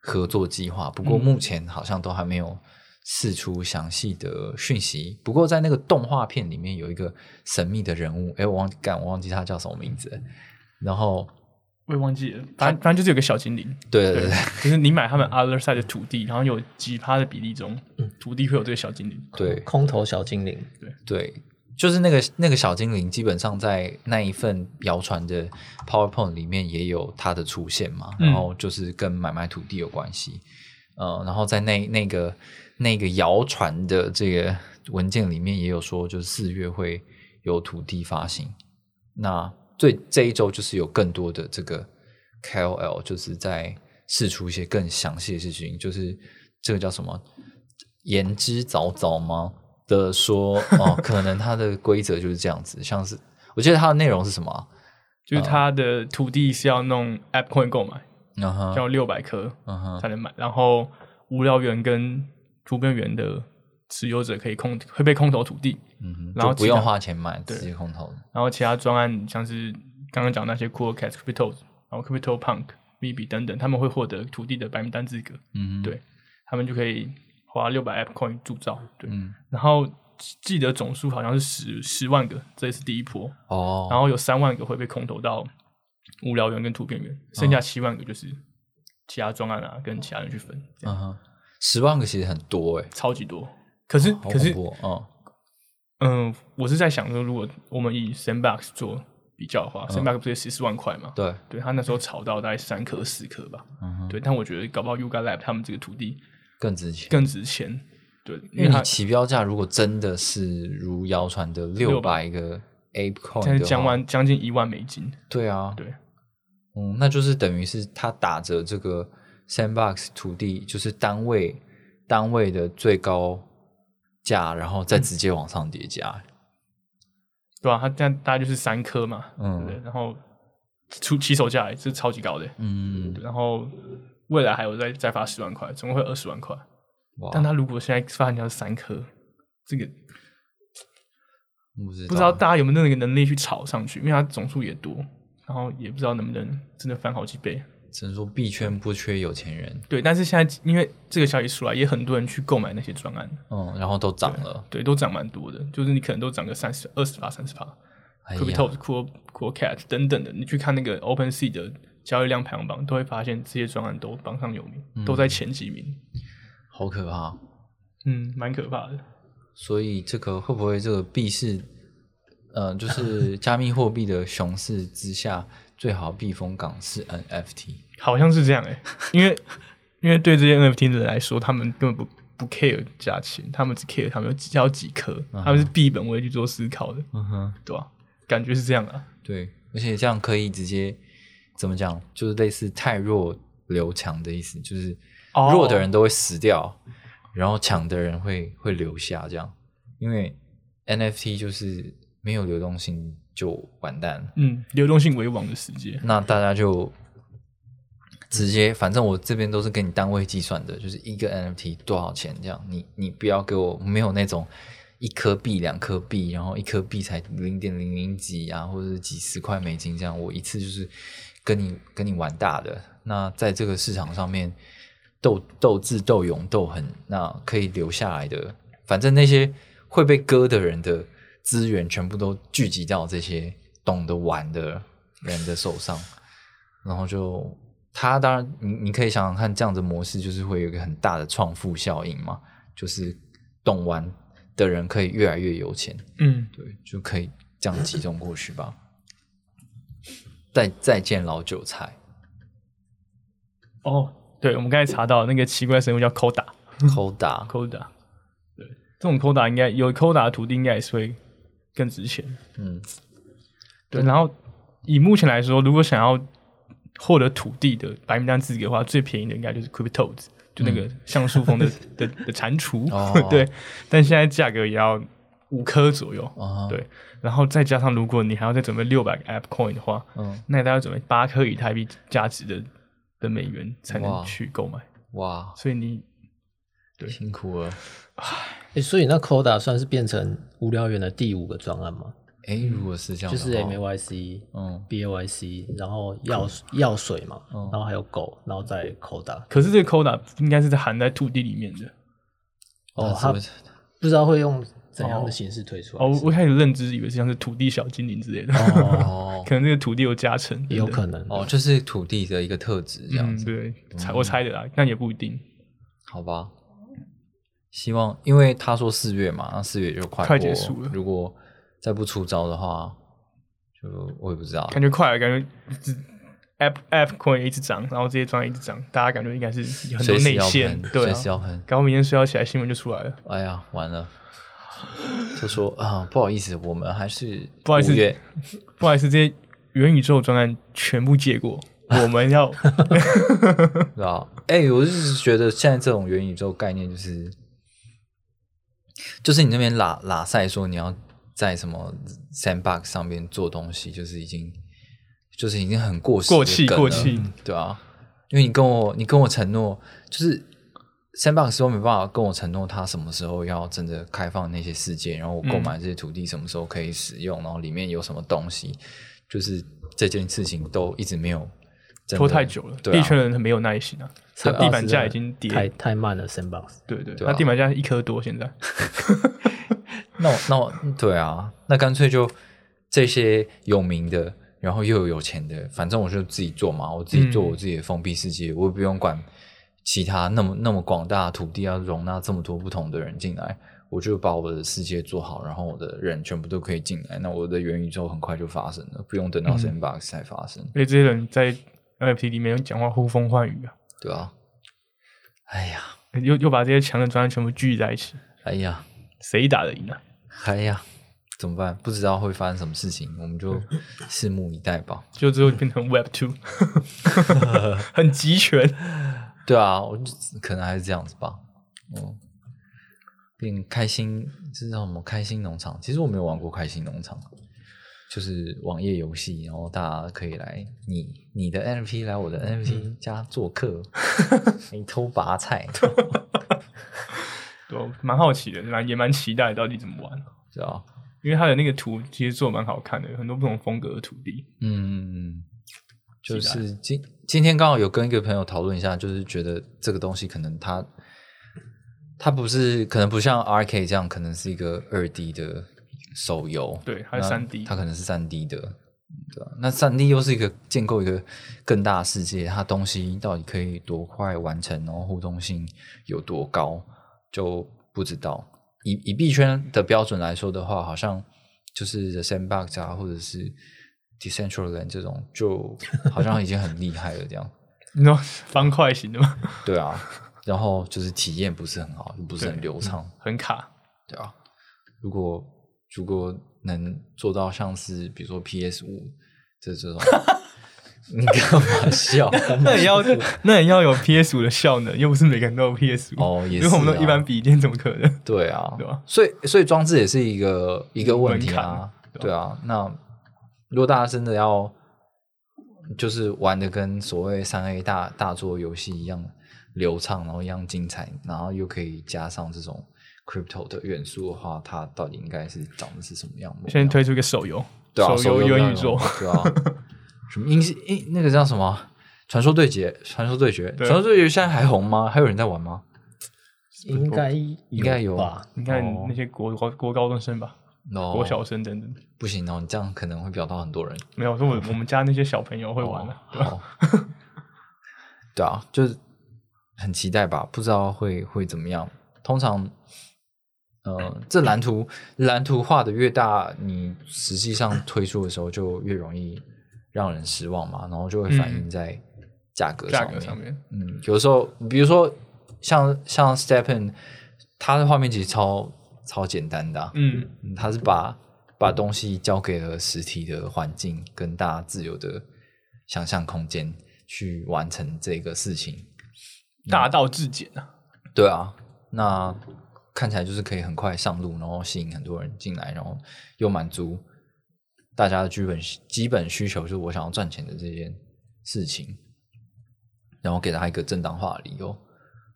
Speaker 1: 合作计划。不过目前好像都还没有释出详细的讯息。不过在那个动画片里面有一个神秘的人物，哎，我忘记干，我忘记他叫什么名字。然后，
Speaker 2: 我也忘记了，反正反正就是有个小精灵，
Speaker 1: 对对对
Speaker 2: 就是你买他们 Other Side 的土地，然后有几趴的比例中，土地会有这个小精灵。
Speaker 1: 对
Speaker 3: 空投小精灵，
Speaker 1: 对，就是那个那个小精灵，基本上在那一份谣传的 PowerPoint 里面也有它的出现嘛，
Speaker 2: 嗯
Speaker 1: 然后就是跟买卖土地有关系，呃，然后在那那个那个谣传的这个文件里面也有说，就是四月会有土地发行。那最这一周就是有更多的这个 KOL 就是在试出一些更详细的事情，就是这个叫什么言之凿凿吗？的说 哦，可能它的规则就是这样子，像是我记得它的内容是什么啊？
Speaker 2: 就是它的土地是要弄 App Coin 购买，
Speaker 1: 嗯哼，
Speaker 2: 要六百颗才能买，然后无聊园跟图片园的持有者可以空会被空投土地，
Speaker 1: 嗯，
Speaker 2: 然后
Speaker 1: 就不用花钱买，
Speaker 2: 对。
Speaker 1: 直接空投。
Speaker 2: 然后其他专案像是刚刚讲那些 Cool Cats、Crypto，然后 Crypto Punk、VB 等等，他们会获得土地的白名单资格，
Speaker 1: 嗯哼，
Speaker 2: 对他们就可以花六百 App Coin 铸造，对，
Speaker 1: 嗯，
Speaker 2: 然后记得总数好像是十十万个，这也是第一波，
Speaker 1: 哦，
Speaker 2: 然后有三万个会被空投到无聊园跟图片园，剩下七万个就是其他专案啊跟其他人去分，这样。
Speaker 1: 嗯哼，十万个其实很多哎，
Speaker 2: 超级多。可是
Speaker 1: 好
Speaker 2: 可是
Speaker 1: 恐怖哦，
Speaker 2: 嗯，我是在想说，如果我们以 Sandbox 做比较的话、s a n d b o x 不是十四万块嘛？
Speaker 1: 对，
Speaker 2: 对他那时候炒到大概三颗四颗吧。对，但我觉得搞不好 Yuga Lab 他们这个土地
Speaker 1: 更值钱。
Speaker 2: 更值钱。对，因
Speaker 1: 因为你起标价如果真的是如谣传的六百个 Ape Coin
Speaker 2: 将完将近一万美金。
Speaker 1: 对啊，
Speaker 2: 对，
Speaker 1: 嗯，那就是等于是他打着这个 Sandbox 土地，就是单位单位的最高价，然后再直接往上叠加。
Speaker 2: 对吧、它这样大概就是三颗嘛，
Speaker 1: 嗯
Speaker 2: 对不对？然后出起手价也是超级高的。
Speaker 1: 嗯，
Speaker 2: 然后未来还有再再发十万块，总共会二十万块。
Speaker 1: 哇，
Speaker 2: 但他如果现在发行价是三颗，这个
Speaker 1: 不知
Speaker 2: 不知道大家有没有那个能力去炒上去，因为它总数也多，然后也不知道能不能真的翻好几倍。
Speaker 1: 只能说币圈不缺有钱人，
Speaker 2: 对，但是现在因为这个消息出来，也很多人去购买那些专案，
Speaker 1: 嗯，然后都涨了，
Speaker 2: 对，都涨蛮多的，就是你可能都涨个三十、二十趴、三十趴。
Speaker 1: 哎
Speaker 2: c r y p
Speaker 1: 呀
Speaker 2: t o Cool Cool Cat 等等的，你去看那个 Open Sea 的交易量排行榜，都会发现这些专案都榜上有名，
Speaker 1: 嗯
Speaker 2: 都在前几名。
Speaker 1: 好可怕。
Speaker 2: 嗯，蛮可怕的。
Speaker 1: 所以这个会不会这个币市，呃，就是 加密货币的熊市之下，最好避风港是 NFT。
Speaker 2: 好像是这样哎、因为因为对这些 NFT 的人来说，他们根本不不 care 价钱，他们只 care 他们有几要几颗，他们是币本位去做思考的，
Speaker 1: 嗯哼，
Speaker 2: 对吧、感觉是这样啊。
Speaker 1: 对，而且这样可以直接怎么讲，就是类似太弱留强的意思，就是
Speaker 2: 哦。
Speaker 1: 弱的人都会死掉，然后强的人会会留下这样，因为 NFT 就是没有流动性就完蛋了。
Speaker 2: 嗯，流动性为王的世界，
Speaker 1: 那大家就直接，反正我这边都是跟你单位计算的，就是一个 NFT 多少钱这样，你你不要给我没有那种一颗币、两颗币，然后一颗币才零点零零几啊，或者是几十块美金这样，我一次就是跟你跟你玩大的。那在这个市场上面斗斗智斗勇斗狠，那可以留下来的，反正那些会被割的人的资源全部都聚集到这些懂得玩的人的手上，然后就他当然你你可以想想看，这样的模式就是会有一个很大的创富效应嘛，就是懂玩的人可以越来越有钱，
Speaker 2: 嗯，
Speaker 1: 对，就可以这样集中过去吧。再再见老韭菜
Speaker 2: 哦，对，我们刚才查到那个奇怪生物叫 Coda，Coda，Coda，对，这种 Coda 应该有 Coda 的土地应该也是会更值钱。
Speaker 1: 嗯，
Speaker 2: 对，然后以目前来说，如果想要获得土地的白名单资格的话，最便宜的应该就是 Cryptodes，就那个橡树风的、的的蟾蜍。对，但现在价格也要五颗左右。
Speaker 1: 啊，
Speaker 2: 对，然后再加上如果你还要再准备六百个 App Coin 的话，
Speaker 1: 嗯，
Speaker 2: 那你大概要准备八颗以太币价值的的美元才能去购买。
Speaker 1: 哇，
Speaker 2: 所以你对
Speaker 1: 辛苦了。
Speaker 3: 哎所以那 Coda 算是变成无聊园的第五个专案吗？
Speaker 1: 哎，如果是这样，
Speaker 3: 就是 MAYC、
Speaker 1: 嗯
Speaker 3: BAYC，然后药药水嘛，
Speaker 1: 嗯
Speaker 3: 然后还有狗，然后再 Coda。
Speaker 2: 可是这个 Coda 应该是在含在土地里面的。
Speaker 3: 哦，它
Speaker 1: 那是不
Speaker 3: 知道会用怎样的形式推出来？
Speaker 2: 哦，我开始认知以为是像是土地小精灵之类的，
Speaker 1: 哦
Speaker 2: 可能这个土地有加成，
Speaker 3: 也有。可能
Speaker 1: 哦，就是土地的一个特质这样
Speaker 2: 嗯，
Speaker 1: 子，
Speaker 2: 对，猜我猜的啦，但也不一定。
Speaker 1: 好吧？希望，因为他说四月嘛，那四月就快
Speaker 2: 快结束了
Speaker 1: 如果再不出招的话，就我也不知道。
Speaker 2: 感觉快了，感觉只 App App Coin 一直涨，然后这些专业一直涨，大家感觉应该是有很多内线，
Speaker 1: 对，
Speaker 2: 对
Speaker 1: 随时
Speaker 2: 啊。
Speaker 1: 要喷。
Speaker 2: 然后明天睡觉起来新闻就出来了，
Speaker 1: 哎呀，完了，就说啊，不好意思，我们还是
Speaker 2: 不好意思不好意思，这些元宇宙专案全部借过，我们要
Speaker 1: 对吧？哎、我是觉得现在这种元宇宙概念就是，就是你那边拉拉赛说你要在什么 sandbox 上面做东西，就是已经就是已经很过时的
Speaker 2: 过气过气，
Speaker 1: 对啊，因为你跟我你跟我承诺，就是 sandbox 都没办法跟我承诺他什么时候要真的开放那些世界，然后我购买这些土地什么时候可以使用，然后里面有什么东西，就是这件事情都一直没有
Speaker 2: 拖太久了，
Speaker 1: 对啊
Speaker 2: 币圈人很没有耐心啊。它地板价已经
Speaker 3: 太
Speaker 2: 跌，
Speaker 3: 太太慢了，Sandbox。
Speaker 2: 对对，
Speaker 1: 对啊
Speaker 2: 它地板价一颗多现在。
Speaker 1: 那我那我对啊，那干脆就这些有名的，然后又有有钱的，反正我就自己做嘛，我自己做
Speaker 2: 嗯
Speaker 1: 我自己的封闭世界，我也不用管其他那么那么广大的土地要容纳这么多不同的人进来，我就把我的世界做好，然后我的人全部都可以进来，那我的元宇宙很快就发生了，不用等到
Speaker 2: 嗯
Speaker 1: Sandbox 才发生，
Speaker 2: 因为这些人在 NFT 里面讲话呼风唤雨啊，
Speaker 1: 对啊，哎呀，
Speaker 2: 又又把这些强的专案全部聚在一起，
Speaker 1: 哎呀，
Speaker 2: 谁打得赢啊？
Speaker 1: 哎呀，怎么办？不知道会发生什么事情，我们就 拭目以待吧。
Speaker 2: 就最后变成 Web Two，很集权。
Speaker 1: 对啊，我可能还是这样子吧。嗯，变开心，这叫什么？开心农场。其实我没有玩过开心农场，就是网页游戏，然后大家可以来你你的 NFT 来我的 NFT 家做客，你偷拔菜，
Speaker 2: 对，蛮好奇的，蛮也蛮期待到底怎么玩，因为它的那个图其实做得蛮好看的，有很多不同风格的土地。
Speaker 1: 嗯，就是今今天刚好有跟一个朋友讨论一下，就是觉得这个东西可能它它不是可能不像 RK 这样，可能是一个二 D 的手游，
Speaker 2: 对还是
Speaker 1: 那
Speaker 2: 3D
Speaker 1: 它可能是三 D 的，对吧、那三 D 又是一个建构一个更大的世界，它东西到底可以多快完成，然后互动性有多高，就不知道。以以币圈的标准来说的话，好像就是 The Sandbox 啊，或者是 Decentraland 这种，就好像已经很厉害了这样。
Speaker 2: 你说方块型的吗？
Speaker 1: 对啊，然后就是体验不是很好，不是很流畅，
Speaker 2: 很卡。
Speaker 1: 对啊。如果如果能做到像是比如说 PS 五这这种，你干嘛笑？
Speaker 2: 那也要那也要有 PS 五的效能，又不是每个人都有 PS 五。
Speaker 1: 哦，也是、
Speaker 2: 因为我们
Speaker 1: 啊，
Speaker 2: 都一般笔电，怎么可能？
Speaker 1: 对啊，
Speaker 2: 对吧
Speaker 1: 所以所以装置也是一个一个问题啊，
Speaker 2: 对
Speaker 1: 啊。那如果大家真的要就是玩的跟所谓三 A 大大作游戏一样流畅，然后一样精彩，然后又可以加上这种 crypto 的元素的话，它到底应该是长的是什么样？
Speaker 2: 现在推出一个手游，
Speaker 1: 对啊，
Speaker 2: 手游元宇宙，
Speaker 1: 对啊，什么英英那个叫什么？传说对决，传说对决，
Speaker 2: 对
Speaker 1: 传说对决现在还红吗？还有人在玩吗？
Speaker 3: 应该
Speaker 1: 应该有
Speaker 3: 吧？
Speaker 2: 你看
Speaker 1: 哦
Speaker 2: 那些国国国高中生吧，
Speaker 1: 哦
Speaker 2: 国小生等等，
Speaker 1: 不行哦，你这样可能会表到很多人。
Speaker 2: 没有说我我们家那些小朋友会玩的，对吧？
Speaker 1: 哦，对啊，就是很期待吧，不知道会会怎么样。通常，呃，这蓝图蓝图画的越大，你实际上 推出的时候就越容易让人失望嘛，然后就会反映在价格上面。
Speaker 2: 格上面，
Speaker 1: 嗯，有时候比如说像像 Stepen，它的画面其实超超简单的、啊，
Speaker 2: 嗯，
Speaker 1: 嗯，他是把把东西交给了实体的环境，跟大家自由的想象空间去完成这个事情。
Speaker 2: 大道至简啊，
Speaker 1: 对啊，那看起来就是可以很快上路，然后吸引很多人进来，然后又满足大家的基本基本需求，就是我想要赚钱的这件事情，然后给他一个正当化的理由。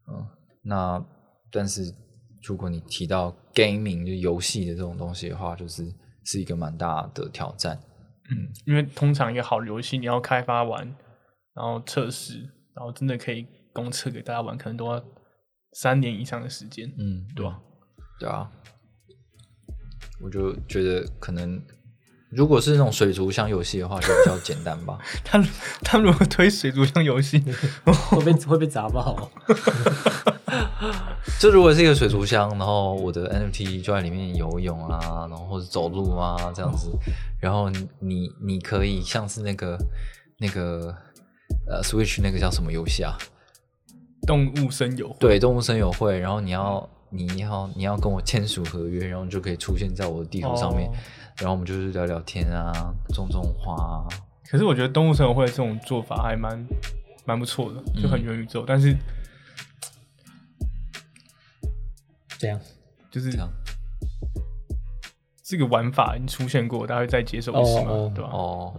Speaker 1: 嗯，那但是如果你提到 gaming 就游戏的这种东西的话，就是是一个蛮大的挑战。
Speaker 2: 嗯，因为通常一个好的游戏，你要开发完，然后测试，然后真的可以公测给大家玩，可能都要三年以上的时间。
Speaker 1: 嗯，
Speaker 2: 对吧？
Speaker 1: 对啊，我就觉得可能如果是那种水族箱游戏的话，就比较简单吧。
Speaker 2: 他他如果推水族箱游戏，
Speaker 3: 会被会被砸爆。
Speaker 1: 就如果是一个水族箱，然后我的 NFT 就在里面游泳啊，然后或者走路啊这样子，然后你你你可以像是那个那个呃 Switch 那个叫什么游戏啊？
Speaker 2: 动物森友会，
Speaker 1: 对，动物森友会，然后你要你要你要跟我签署合约，然后你就可以出现在我的地图上面，
Speaker 2: 哦。
Speaker 1: 然后我们就是聊聊天啊，种种花啊，
Speaker 2: 可是我觉得动物森友会这种做法还蛮蛮不错的，就很元宇宙，但是
Speaker 3: 这样？
Speaker 2: 就是
Speaker 1: 这样？
Speaker 2: 这个玩法已经出现过，大家会再接受一次
Speaker 3: 吗，
Speaker 2: 对吧？
Speaker 1: 哦，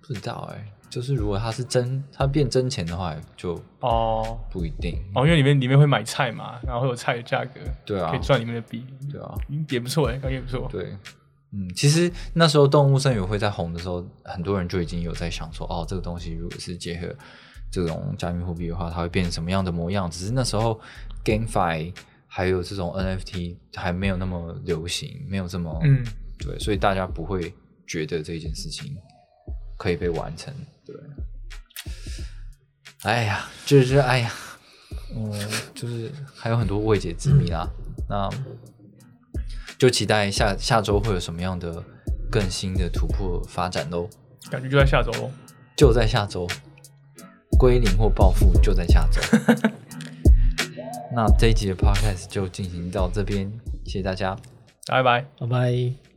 Speaker 1: 不知道哎、就是如果它是真，它变真钱的话，就
Speaker 2: 哦
Speaker 1: 不一定。
Speaker 2: 哦，因为里面里面会买菜嘛，然后会有菜的价格，
Speaker 1: 对啊
Speaker 2: 可以赚里面的币，
Speaker 1: 对啊，
Speaker 2: 嗯也不错哎，感觉也不错。
Speaker 1: 对，嗯，其实那时候动物森友会在红的时候，很多人就已经有在想说，哦，这个东西如果是结合这种加密货币的话，它会变成什么样的模样？只是那时候 GameFi 还有这种 NFT 还没有那么流行，没有这么
Speaker 2: 嗯，
Speaker 1: 对，所以大家不会觉得这件事情可以被完成。对，哎呀，就是哎呀，嗯，就是还有很多未解之谜啦。那就期待下下周会有什么样的更新的突破发展喽。
Speaker 2: 感觉就在下周喽。
Speaker 1: 就在下周，归零或暴富就在下周。那这一集的 podcast 就进行到这边，谢谢大家。
Speaker 2: 拜拜。
Speaker 3: 拜拜。